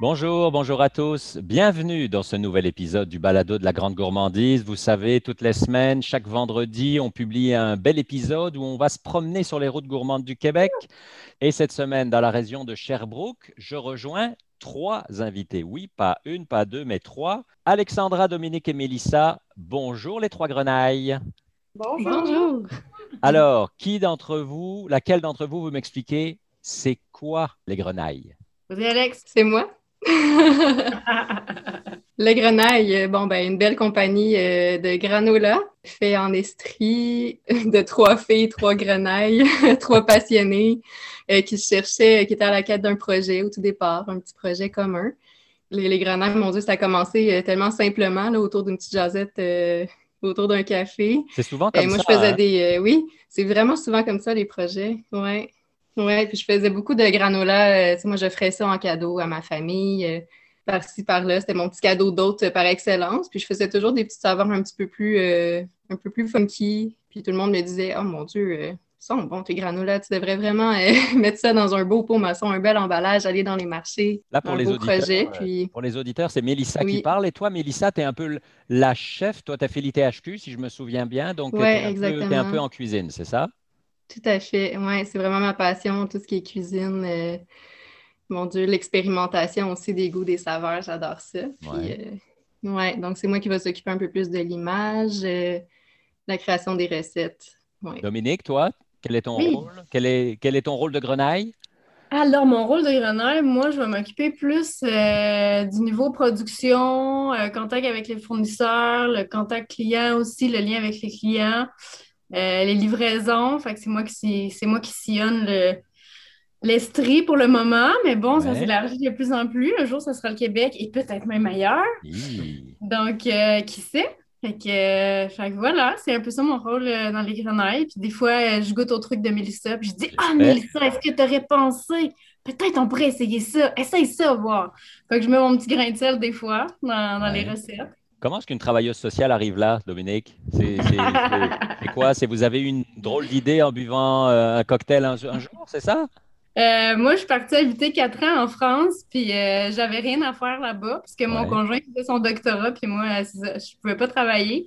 Bonjour, bonjour à tous. Bienvenue dans ce nouvel épisode du Balado de la Grande Gourmandise. Vous savez, toutes les semaines, chaque vendredi, on publie un bel épisode où on va se promener sur les routes gourmandes du Québec. Et cette semaine, dans la région de Sherbrooke, je rejoins trois invités. Oui, pas une, pas deux, mais trois. Alexandra, Dominique et Mélissa. Bonjour les trois grenailles. Bonjour. Alors, qui d'entre vous, laquelle d'entre vous, vous m'expliquez, c'est quoi les grenailles? Vas-y, Alex. C'est moi. le grenaille, bon, ben, une belle compagnie euh, de granola fait en estrie de trois filles, trois grenailles, trois passionnés euh, qui cherchaient, qui étaient à la quête d'un projet au tout départ, un petit projet commun. Les, les grenailles, mon Dieu, ça a commencé euh, tellement simplement là, autour d'une petite jasette autour d'un café. C'est souvent comme moi, ça. je faisais hein? des. oui, c'est vraiment souvent comme ça, les projets. Ouais. Ouais, puis je faisais beaucoup de granola. euh, tu moi, je ferais ça en cadeau à ma famille. euh, par-ci, par-là. C'était mon petit cadeau d'hôte euh, par excellence. Puis je faisais toujours des petites saveurs un petit peu plus, euh, un peu plus funky. Puis tout le monde me disait Oh mon Dieu, euh, sont bons tes granolas. Tu devrais vraiment euh, mettre ça dans un beau pot maçon, un bel emballage, aller dans les marchés. Là, pour un les beau auditeurs, projet. Puis Pour les auditeurs, c'est Mélissa qui Oui. parle. Et toi, Mélissa, tu es un peu la chef. Toi, tu as fait l'ITHQ, si je me souviens bien. Donc, tu Ouais, es, un peu en cuisine, c'est ça? Tout à fait. Ouais, c'est vraiment ma passion, tout ce qui est cuisine. euh, mon Dieu, l'expérimentation aussi des goûts, des saveurs, j'adore ça. Puis, Ouais. euh, ouais, donc c'est moi qui va s'occuper un peu plus de l'image, euh, la création des recettes. Ouais. Dominique, toi, quel est ton Oui. rôle? Quel est, quel est ton rôle de grenaille? Alors, mon rôle de grenaille, moi, je vais m'occuper plus euh, du niveau production, euh, contact avec les fournisseurs, le contact client aussi, le lien avec les clients, euh, les livraisons. Fait que c'est moi qui, c'est moi qui sillonne le, l'Estrie pour le moment, mais bon, ça s'élargit de plus en plus. Un jour, ça sera le Québec et peut-être même ailleurs. Hi. Donc, euh, qui sait? Fait que, euh, fait que voilà, c'est un peu ça mon rôle euh, dans les grenailles. Puis des fois, euh, je goûte au truc de Mélissa, puis je dis Ah, J'espère. Mélissa, est-ce que tu aurais pensé? Peut-être on pourrait essayer ça. Essaye ça, voir. Fait que je mets mon petit grain de sel des fois dans, dans les recettes. Comment est-ce qu'une travailleuse sociale arrive là, Dominique? C'est quoi? C'est vous avez eu une drôle d'idée en buvant euh, un cocktail un, un jour, c'est ça? Euh, moi, je suis partie habiter quatre ans en France, puis euh, j'avais rien à faire là-bas, parce que mon Ouais. conjoint faisait son doctorat, puis moi, je pouvais pas travailler.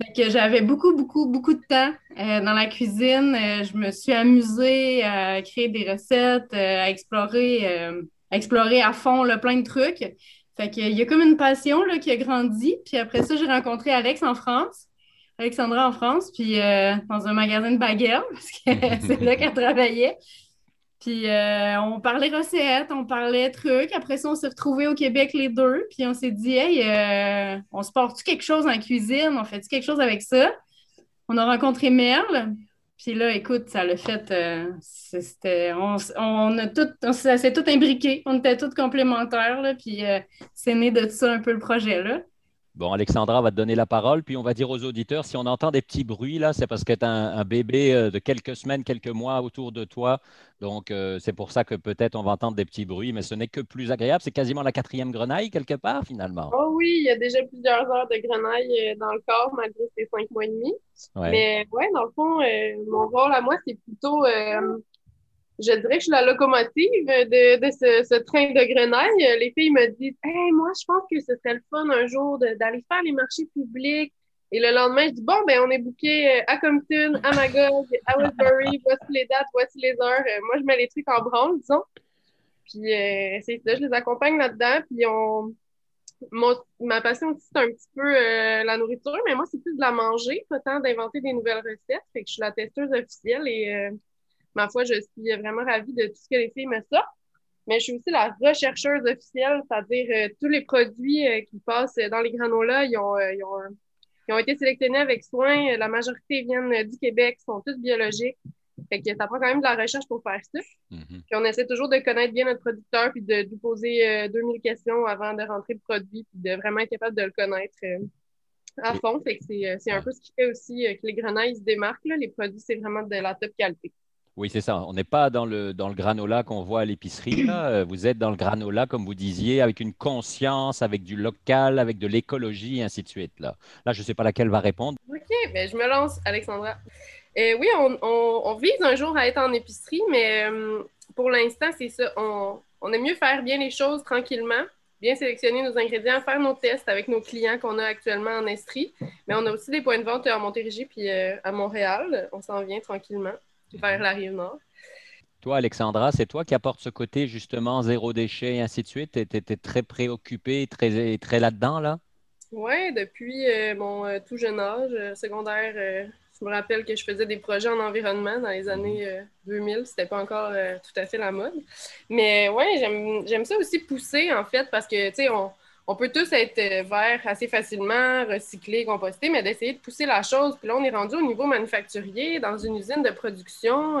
Fait que j'avais beaucoup, beaucoup, beaucoup de temps euh, dans la cuisine. Je me suis amusée à créer des recettes, à explorer, à explorer à fond là, plein de trucs. Fait que, il y a comme une passion là, qui a grandi. Puis après ça, j'ai rencontré Alex en France, Alexandra en France, puis euh, dans un magasin de baguettes, parce que c'est là qu'elle travaillait. Puis euh, on parlait recettes, on parlait trucs. Après ça, on s'est retrouvés au Québec les deux. Puis on s'est dit, hey, euh, on se porte-tu quelque chose en cuisine? On fait-tu quelque chose avec ça? On a rencontré Merle. Puis là, écoute, ça l'a fait. euh, c'était, on, on a tout, on, ça s'est tout imbriqué. On était tous complémentaires. Là, puis euh, c'est né de ça un peu le projet. Bon, Alexandra va te donner la parole, puis on va dire aux auditeurs, si on entend des petits bruits là, c'est parce que tu as un, un bébé euh, de quelques semaines, quelques mois autour de toi. Donc, euh, c'est pour ça que peut-être on va entendre des petits bruits, mais ce n'est que plus agréable. C'est quasiment la quatrième grenaille, quelque part, finalement. Oh oui, il y a déjà plusieurs heures de grenaille euh, dans le corps malgré ces cinq mois et demi. Ouais. Mais ouais, dans le fond, euh, mon rôle à moi, c'est plutôt, euh, je dirais que je suis la locomotive de, de ce, ce train de grenaille. Les filles me disent, hey, moi, je pense que ce serait le fun un jour d'aller faire les marchés publics. Et le lendemain, je dis, bon, ben, on est booké euh, à Compton, à Magog, à Woodbury, voici les dates, voici les heures. Euh, moi, je mets les trucs en branle, disons. Puis, euh, c'est ça, je les accompagne là-dedans. Puis, on, mon- ma passion aussi, c'est un petit peu euh, la nourriture, mais moi, c'est plus de la manger, pas tant d'inventer des nouvelles recettes. Fait que je suis la testeuse officielle et euh, ma foi, je suis vraiment ravie de tout ce que les filles me sortent. Mais je suis aussi la rechercheuse officielle, c'est-à-dire euh, tous les produits euh, qui passent dans les granolas, ils ont, euh, ils ont, ils ont été sélectionnés avec soin. La majorité viennent du Québec, sont tous biologiques. Fait que ça prend quand même de la recherche pour faire ça. Mhm. Puis on essaie toujours de connaître bien notre producteur puis de lui poser euh, 2000 questions avant de rentrer le produit puis de vraiment être capable de le connaître à fond. Fait que c'est, c'est un peu ce qui fait aussi que les grenailles se démarquent. Là. Les produits, c'est vraiment de la top qualité. Oui, c'est ça. On n'est pas dans le, dans le granola qu'on voit à l'épicerie. Euh, Vous êtes dans le granola, comme vous disiez, avec une conscience, avec du local, avec de l'écologie, ainsi de suite. Là, là je ne sais pas laquelle va répondre. OK, ben je me lance, Alexandra. Euh, oui, on, vise un jour à être en épicerie, mais euh, pour l'instant, c'est ça. On, on aime mieux faire bien les choses tranquillement, bien sélectionner nos ingrédients, faire nos tests avec nos clients qu'on a actuellement en Estrie. Mais on a aussi des points de vente à Montérégie puis à Montréal. On s'en vient tranquillement vers la rive nord. Toi, Alexandra, c'est toi qui apportes ce côté justement zéro déchet et ainsi de suite? Tu étais très préoccupée, très, très là-dedans, là? Oui, depuis euh, mon euh, tout jeune âge, secondaire, je me rappelle que je faisais des projets en environnement dans les années 2000. Euh, C'était pas encore euh, tout à fait la mode. Mais ouais, j'aime ça aussi pousser, en fait, parce que, tu sais, on, peut tous être euh, verts assez facilement, recycler, composter, mais d'essayer de pousser la chose. Puis là, on est rendu au niveau manufacturier, dans une usine de production.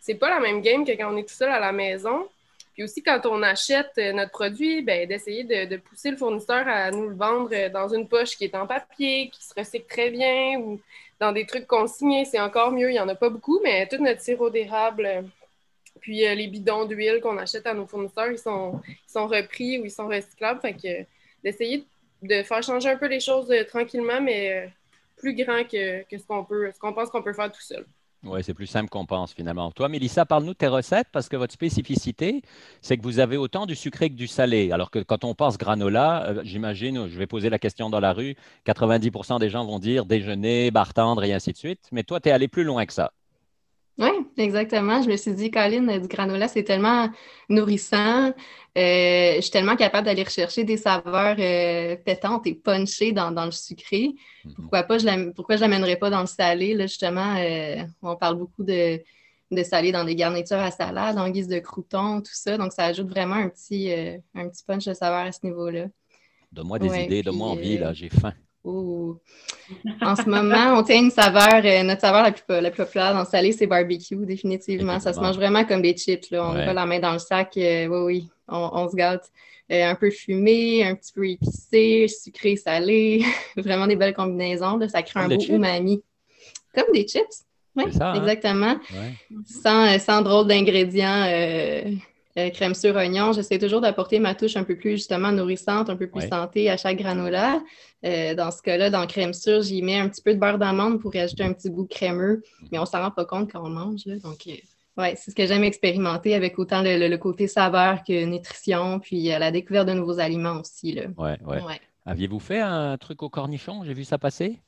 c'est pas la même game que quand on est tout seul à la maison. Puis aussi, quand on achète notre produit, ben, d'essayer de, de, pousser le fournisseur à nous le vendre dans une poche qui est en papier, qui se recycle très bien, ou dans des trucs consignés, c'est encore mieux. Il n'y en a pas beaucoup, mais tout notre sirop d'érable, euh, puis euh, les bidons d'huile qu'on achète à nos fournisseurs, ils sont, sont repris ou ils sont recyclables. Fait que d'essayer de faire changer un peu les choses euh, tranquillement, mais plus grand que, ce qu'on peut, ce qu'on pense qu'on peut faire tout seul. Oui, c'est plus simple qu'on pense finalement. Toi, Mélissa, parle-nous de tes recettes parce que votre spécificité, c'est que vous avez autant du sucré que du salé. Alors que quand on pense granola, euh, j'imagine, je vais poser la question dans la rue, 90% des gens vont dire déjeuner, bar tendre et ainsi de suite. Mais toi, tu es allé plus loin que ça. Oui, exactement. Je me suis dit, Colin, du granola, c'est tellement nourrissant. Euh, je suis tellement capable d'aller rechercher des saveurs euh, pétantes et punchées dans, le sucré. Mhm. Pourquoi pas, je pourquoi je l'amènerais pas dans le salé? Là, justement, euh, on parle beaucoup de, salé dans des garnitures à salade, en guise de croutons, tout ça. Donc, ça ajoute vraiment un petit, un petit punch de saveur à ce niveau-là. Donne-moi des idées, donne-moi envie, là, j'ai faim. En ce moment, on tient une saveur, euh, notre saveur la plus, la plus populaire dans le salé, c'est barbecue, définitivement. Ça se mange vraiment comme des chips. Là. On n'a pas la main dans le sac. Euh, oui, oui, on, se gâte. Euh, un peu fumé, un petit peu épicé, sucré, salé. vraiment des belles combinaisons. Là. Ça crée un beau umami. Comme des chips. Oui, hein? exactement. Sans, sans drôle d'ingrédients euh, crème sur oignon, j'essaie toujours d'apporter ma touche un peu plus justement nourrissante, un peu plus santé à chaque granola. Euh, dans ce cas-là, dans crème sur, j'y mets un petit peu de beurre d'amande pour ajouter un petit goût crémeux, mais on s'en rend pas compte quand on mange. Donc, euh, ouais, c'est ce que j'aime expérimenter avec autant le, côté saveur que nutrition, puis la découverte de nouveaux aliments aussi. Là. Ouais, ouais. Aviez-vous fait un truc au cornichon? J'ai vu ça passer?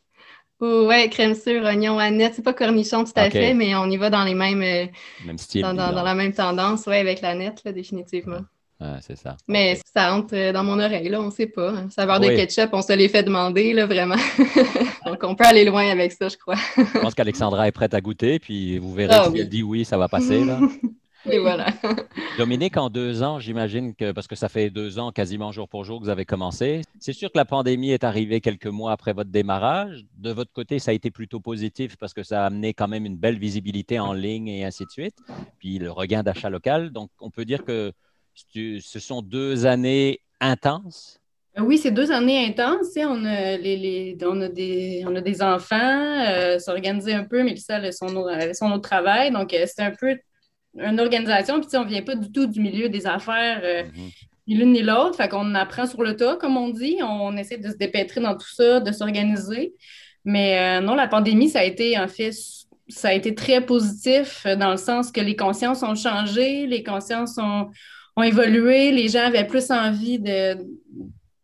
Oui, crème sur, oignon, aneth. C'est pas cornichon tout à fait, mais on y va dans les mêmes. Euh, Même style. Dans, la même tendance, oui, avec la nette, définitivement. Ah, c'est ça. Mais ça entre euh, dans mon oreille, là, on ne sait pas. Hein. Saveur de ketchup, on se les fait demander, là, vraiment. Donc, on peut aller loin avec ça, je crois. je pense qu'Alexandra est prête à goûter, puis vous verrez ah si elle dit oui, ça va passer, là. Et voilà. Dominique, en deux ans, j'imagine que, parce que ça fait deux ans quasiment jour pour jour que vous avez commencé, c'est sûr que la pandémie est arrivée quelques mois après votre démarrage. De votre côté, ça a été plutôt positif parce que ça a amené quand même une belle visibilité en ligne et ainsi de suite. Puis le regain d'achat local. Donc, on peut dire que ce sont deux années intenses. Oui, c'est deux années intenses. On a, les, on, a des, on a des enfants, euh, s'organiser un peu, mais ça, elle a son, son autre travail. Donc, euh, c'est un peu une organisation, puis on ne vient pas du tout du milieu des affaires, euh, mhm. ni l'une ni l'autre. Fait qu'on apprend sur le tas, comme on dit. On essaie de se dépêtrer dans tout ça, de s'organiser. Mais euh, non, la pandémie, ça a été en fait, ça a été très positif euh, dans le sens que les consciences ont changé, les consciences ont, ont évolué, les gens avaient plus envie de,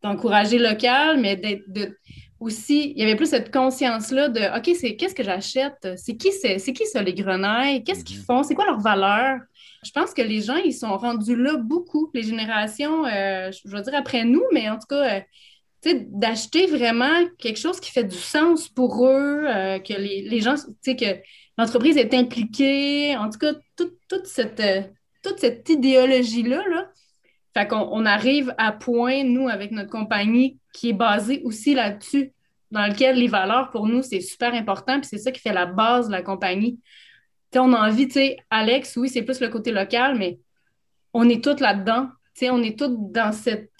d'encourager local, mais de, aussi, il y avait plus cette conscience-là de OK, c'est qu'est-ce que j'achète? C'est qui, c'est, qui ça, les grenailles? Qu'est-ce qu'ils mhm. font? C'est quoi leur valeur? Je pense que les gens, ils sont rendus là beaucoup, les générations, euh, je veux dire après nous, mais en tout cas, euh, d'acheter vraiment quelque chose qui fait du sens pour eux, euh, que les, les gens, que l'entreprise est impliquée, en tout cas, toute cette, toute cette idéologie-là, là, fait qu'on on arrive à point, nous, avec notre compagnie, qui est basée aussi là-dessus, dans lequel les valeurs, pour nous, c'est super important, puis c'est ça qui fait la base de la compagnie. sais, on a envie, tu sais, Alex, oui, c'est plus le côté local, mais on est tous là-dedans. Tu sais, on est tous dans cette,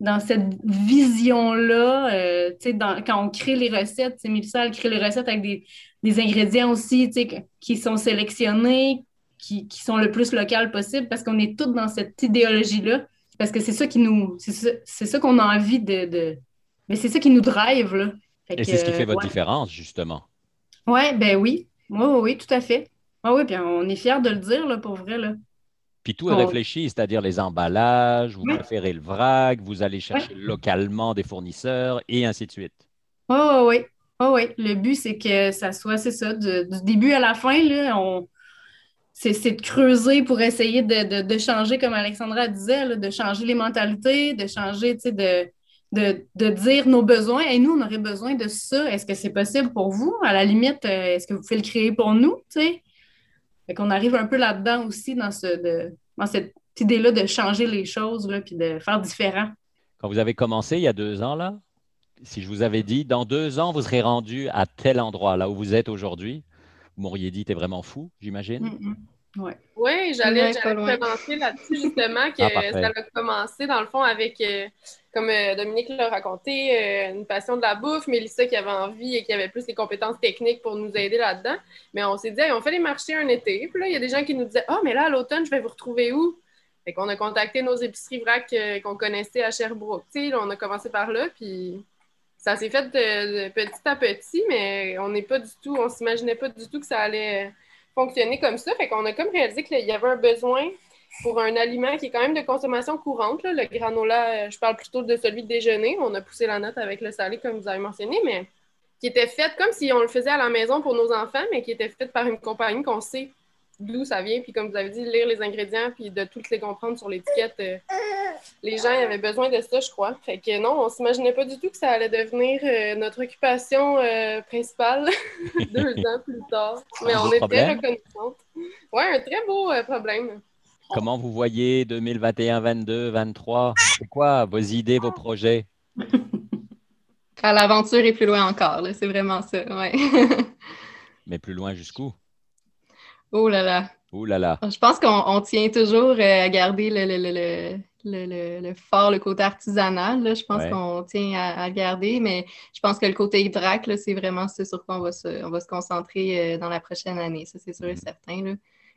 dans cette vision-là. Euh, sais, quand on crée les recettes, Mélissa, elle crée les recettes avec des, des ingrédients aussi, qui sont sélectionnés, qui, qui, sont le plus local possible, parce qu'on est tous dans cette idéologie-là. Parce que c'est ça qui nous. C'est ça, qu'on a envie de, Mais c'est ça qui nous drive, là. Et c'est ce qui fait votre différence, justement. Oui, ben oui. Oui, oui, oui, tout à fait. Oui, oui, puis on est fiers de le dire, là, pour vrai, là. Puis tout est Oh. réfléchi, c'est-à-dire les emballages, vous préférez le vrac, vous allez chercher localement des fournisseurs et ainsi de suite. Oui, oui, oui. Oui, oui. Le but, c'est que ça soit, c'est ça, du, du début à la fin, là, on... c'est, de creuser pour essayer de, changer, comme Alexandra disait, de changer les mentalités, de changer, tu sais, de, dire nos besoins. Et nous, on aurait besoin de ça. Est-ce que c'est possible pour vous? À la limite, euh, est-ce que vous pouvez le créer pour nous? Tu sais? Fait qu'on arrive un peu là-dedans aussi, dans, cette idée-là de changer les choses, là, puis de faire différent. Quand vous avez commencé il y a deux ans, là, si je vous avais dit, dans deux ans, vous serez rendu à tel endroit, là où vous êtes aujourd'hui, m'auriez dit, t'es vraiment fou, j'imagine. Mm, mm. Ouais. Oui, j'allais Ouais, commencer là-dessus justement que Ah, ça a commencé dans le fond avec, euh, comme euh, Dominique l'a raconté, euh, une passion de la bouffe, Mélissa qui avait envie et qui avait plus les compétences techniques pour nous aider là-dedans. Mais on s'est dit, Hey, on fait les marchés un été. Puis là, il y a des gens qui nous disaient, ah, mais là, à l'automne, je vais vous retrouver où? Fait qu'on a contacté nos épiceries vrac qu'on connaissait à Sherbrooke. Tu sais, là, on a commencé par là, puis ça s'est fait petit à petit, mais on n'est pas du tout, on s'imaginait pas du tout que ça allait euh, fonctionner comme ça. Fait qu'on a comme réalisé qu'il y avait un besoin pour un aliment qui est quand même de consommation courante. Le granola, euh, je parle plutôt de celui de déjeuner. On a poussé la note avec le salé, comme vous avez mentionné, mais qui était fait comme si on le faisait à la maison pour nos enfants, mais qui était fait par une compagnie qu'on sait d'où ça vient. Puis comme vous avez dit, lire les ingrédients, puis de toutes les comprendre sur l'étiquette. Les gens avaient besoin de ça, je crois. Fait que non, on s'imaginait pas du tout que ça allait devenir euh, notre occupation euh, principale deux ans plus tard. Mais on est problème. très reconnaissante. Ouais, un très beau euh, problème. Comment vous voyez 2021, 22, 23 C'est quoi vos idées, vos projets? Faire l'aventure et plus loin encore, c'est vraiment ça, ouais. Mais plus loin jusqu'où? Oh là là. Ouh là là. Je pense qu'on on tient toujours euh, à garder le, le, le, le, le, fort, le côté artisanal. là. Je pense Ouais. qu'on tient à, à le garder, mais je pense que le côté drac, là, c'est vraiment ce sur quoi on va se, on va se concentrer euh, dans la prochaine année. Ça, c'est sûr et Mhm. certain. Là.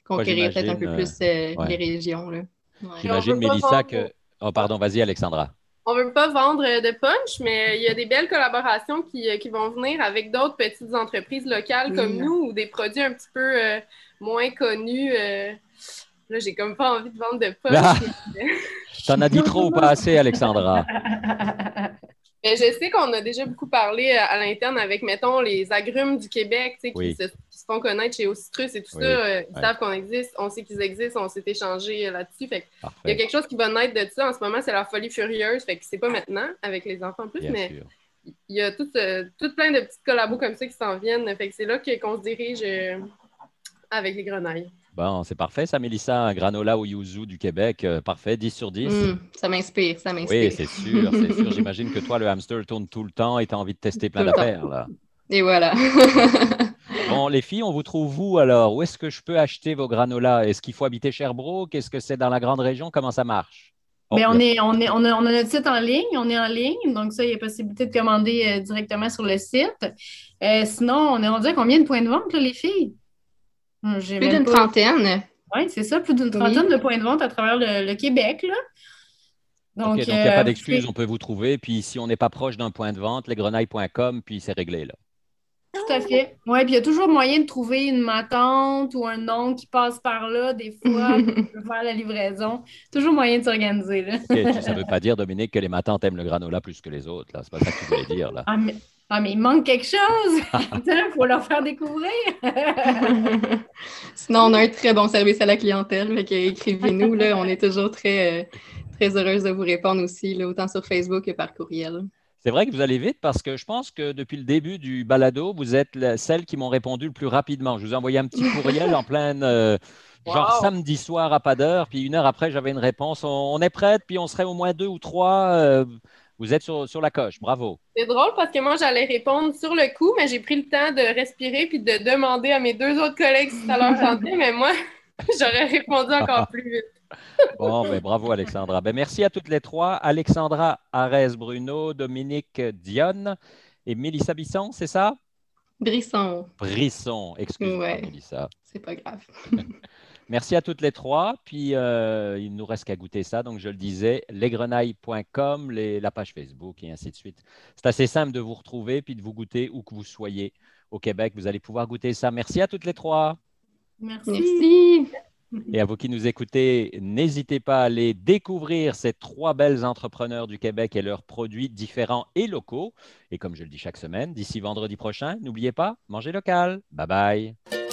Conquérir peut-être un peu plus euh, ouais. les régions. Là. Ouais. J'imagine, Mélissa, vendre- que. Oh, pardon, vas-y, Alexandra. On veut pas vendre euh, de punch, mais il y a des belles collaborations qui, euh, qui vont venir avec d'autres petites entreprises locales comme nous ou des produits un petit peu euh, moins connus. Euh. Là, j'ai comme pas envie de vendre de punch. Ah. mais- T'en as dit trop ou pas assez, Alexandra? Mais je sais qu'on a déjà beaucoup parlé à, à l'interne avec, mettons, les agrumes du Québec, tu sais, Oui. qui, se, qui se font connaître chez Ocitrus et tout Oui, ça. euh, ils ouais. savent qu'on existe, on sait qu'ils existent, on s'est échangé euh, là-dessus. Fait il y a quelque chose qui va naître de ça en ce moment, c'est la folie furieuse. Fait que c'est pas maintenant avec les enfants en plus, Bien mais sûr. il y a tout, euh, tout plein de petites collabos comme ça qui s'en viennent. Fait que c'est là qu'on se dirige euh, avec les grenailles. Bon, c'est parfait, ça, Mélissa. Un granola au yuzu du Québec. euh, parfait, 10 sur 10. Hum, ça m'inspire, ça m'inspire. Oui, c'est sûr, c'est sûr. J'imagine que toi, le hamster tourne tout le temps et tu as envie de tester plein d'affaires. là. Et voilà. Bon, les filles, on vous trouve où alors? Où est-ce que je peux acheter vos granolas? Est-ce qu'il faut habiter Sherbrooke? Est-ce que c'est dans la grande région? Comment ça marche? Oh, Ben, on, y a- est, on, est, on, a, on a notre site en ligne, on est en ligne, donc ça, il y a possibilité de commander euh, directement sur le site. Euh, sinon, on est rendu à combien de points de vente, là, les filles? J'ai Plus d'une pas- trentaine. Oui, c'est ça, plus d'une trentaine de points de vente à travers le, le Québec. Là. OK, Donc, il n'y a euh, pas d'excuse, c'est- on peut vous trouver. Puis si on n'est pas proche d'un point de vente, lesgrenailles.com, puis c'est réglé là. Tout à fait. Oui, puis il y a toujours moyen de trouver une matante ou un nom qui passe par là, des fois, pour faire la livraison. Toujours moyen de s'organiser. là. Ça ne veut pas dire, Dominique, que les matins aiment le granola plus que les autres. là. C'est pas ça que tu voulais dire. Là. Ah mais, ah, mais il manque quelque chose! Il faut leur faire découvrir! Sinon, on a un très bon service à la clientèle. Écrivez-nous, là, on est toujours très, euh, très heureuse de vous répondre aussi, là, autant sur Facebook que par courriel. C'est vrai que vous allez vite parce que je pense que depuis le début du balado, vous êtes la- celle qui m'ont répondu le plus rapidement. Je vous ai envoyé un petit courriel en pleine, euh, genre Wow. samedi soir à pas d'heure, puis une heure après, j'avais une réponse. On, on est prête, puis on serait au moins deux ou trois. euh, vous êtes sur, sur la coche. Bravo. C'est drôle parce que moi, j'allais répondre sur le coup, mais j'ai pris le temps de respirer puis de demander à mes deux autres collègues si ça leur tentait, mais moi, j'aurais répondu encore plus vite. Bon, ben, bravo Alexandra. Ben, merci à toutes les trois. Alexandra Arès-Bruno, Dominique Dionne et Mélissa Bisson, c'est ça? Brisson, Brisson, excuse-moi Ouais. Mélissa. c'est pas grave. Merci à toutes les trois. Puis euh, il nous reste qu'à goûter ça. Donc je le disais, lesgrenailles.com, les- la page Facebook et ainsi de suite. C'est assez simple de vous retrouver puis de vous goûter où que vous soyez au Québec. Vous allez pouvoir goûter ça. Merci à toutes les trois. Merci. Merci. Et à vous qui nous écoutez, n'hésitez pas à aller découvrir ces trois belles entrepreneurs du Québec et leurs produits différents et locaux. Et comme je le dis chaque semaine, d'ici vendredi prochain, n'oubliez pas, mangez local. Bye bye.